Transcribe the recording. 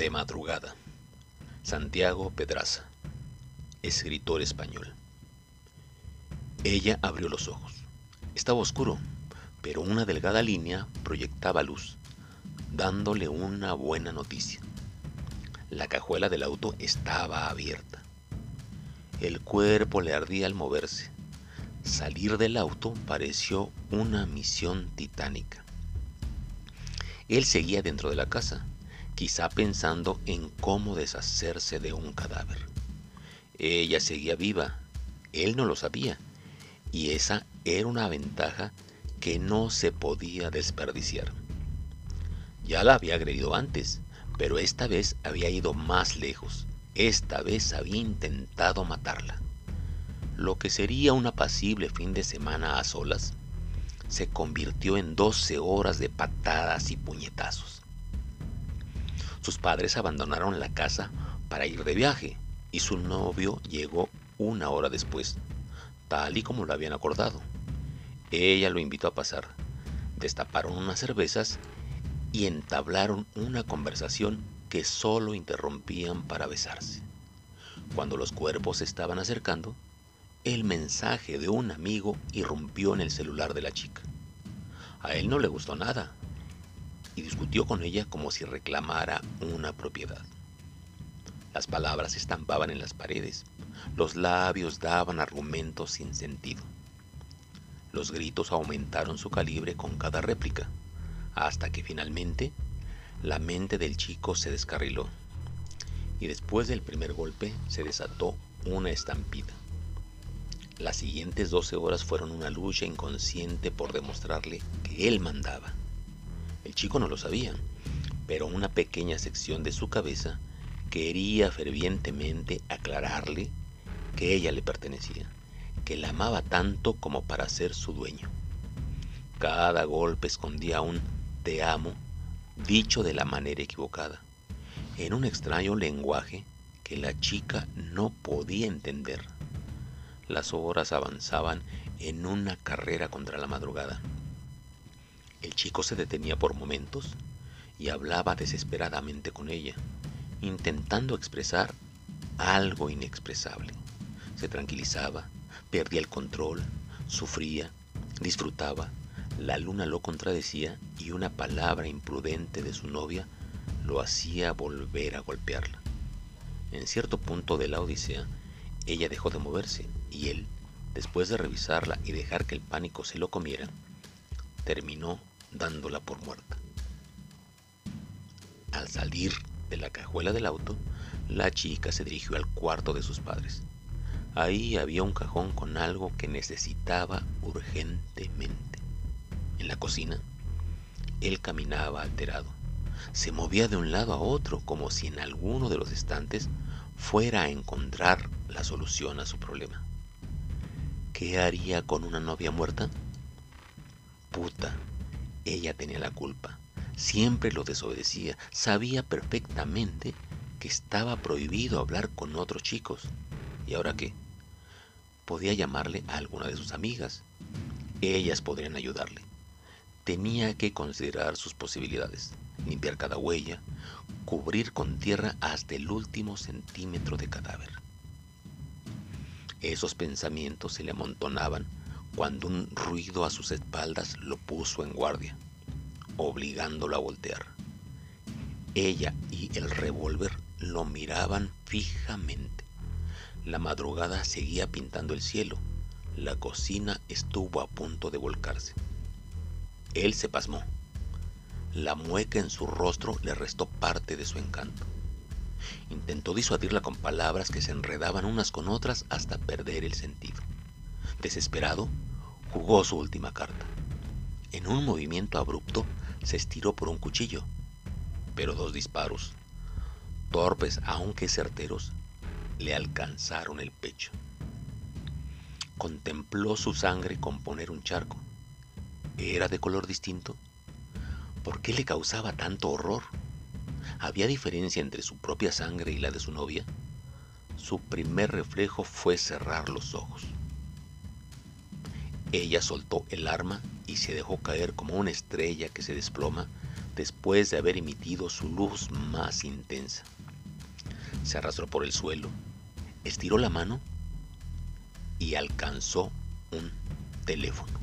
De madrugada. Santiago Pedraza, escritor español. Ella abrió los ojos. Estaba oscuro, pero una delgada línea proyectaba luz, dándole una buena noticia. La cajuela del auto estaba abierta. El cuerpo le ardía al moverse. Salir del auto pareció una misión titánica. Él seguía dentro de la casa, quizá pensando en cómo deshacerse de un cadáver. Ella seguía viva, él no lo sabía, y esa era una ventaja que no se podía desperdiciar. Ya la había agredido antes, pero esta vez había ido más lejos. Esta vez había intentado matarla. Lo que sería un apacible fin de semana a solas se convirtió en 12 horas de patadas y puñetazos. Sus padres abandonaron la casa para ir de viaje y su novio llegó una hora después, tal y como lo habían acordado. Ella lo invitó a pasar. Destaparon unas cervezas y entablaron una conversación que solo interrumpían para besarse. Cuando los cuerpos se estaban acercando, el mensaje de un amigo irrumpió en el celular de la chica. A él no le gustó nada y discutió con ella como si reclamara una propiedad. Las palabras estampaban en las paredes, los labios daban argumentos sin sentido. Los gritos aumentaron su calibre con cada réplica, hasta que finalmente la mente del chico se descarriló, y después del primer golpe se desató una estampida. Las siguientes doce horas fueron una lucha inconsciente por demostrarle que él mandaba. El chico no lo sabía, pero una pequeña sección de su cabeza quería fervientemente aclararle que ella le pertenecía, que la amaba tanto como para ser su dueño. Cada golpe escondía un te amo dicho de la manera equivocada, en un extraño lenguaje que la chica no podía entender. Las horas avanzaban en una carrera contra la madrugada. El chico se detenía por momentos y hablaba desesperadamente con ella, intentando expresar algo inexpresable. Se tranquilizaba, perdía el control, sufría, disfrutaba, la luna lo contradecía y una palabra imprudente de su novia lo hacía volver a golpearla. En cierto punto de la odisea, ella dejó de moverse y él, después de revisarla y dejar que el pánico se lo comiera, terminó dándola por muerta. Al salir de la cajuela del auto, la chica se dirigió al cuarto de sus padres. Ahí había un cajón con algo que necesitaba urgentemente. En la cocina, él caminaba alterado. Se movía de un lado a otro como si en alguno de los estantes fuera a encontrar la solución a su problema. ¿Qué haría con una novia muerta? Ella tenía la culpa. Siempre lo desobedecía. Sabía perfectamente que estaba prohibido hablar con otros chicos. ¿Y ahora qué? Podía llamarle a alguna de sus amigas. Ellas podrían ayudarle. Tenía que considerar sus posibilidades. Limpiar cada huella, cubrir con tierra hasta el último centímetro de cadáver. Esos pensamientos se le amontonaban cuando un ruido a sus espaldas lo puso en guardia, obligándolo a voltear. Ella y el revólver lo miraban fijamente. La madrugada seguía pintando el cielo. La cocina estuvo a punto de volcarse. Él se pasmó. La mueca en su rostro le restó parte de su encanto. Intentó disuadirla con palabras que se enredaban unas con otras hasta perder el sentido. Desesperado, jugó su última carta. En un movimiento abrupto se estiró por un cuchillo, pero dos disparos, torpes aunque certeros, le alcanzaron el pecho. Contempló su sangre componer un charco. ¿Era de color distinto? ¿Por qué le causaba tanto horror? ¿Había diferencia entre su propia sangre y la de su novia? Su primer reflejo fue cerrar los ojos. Ella soltó el arma y se dejó caer como una estrella que se desploma después de haber emitido su luz más intensa. Se arrastró por el suelo, estiró la mano y alcanzó un teléfono.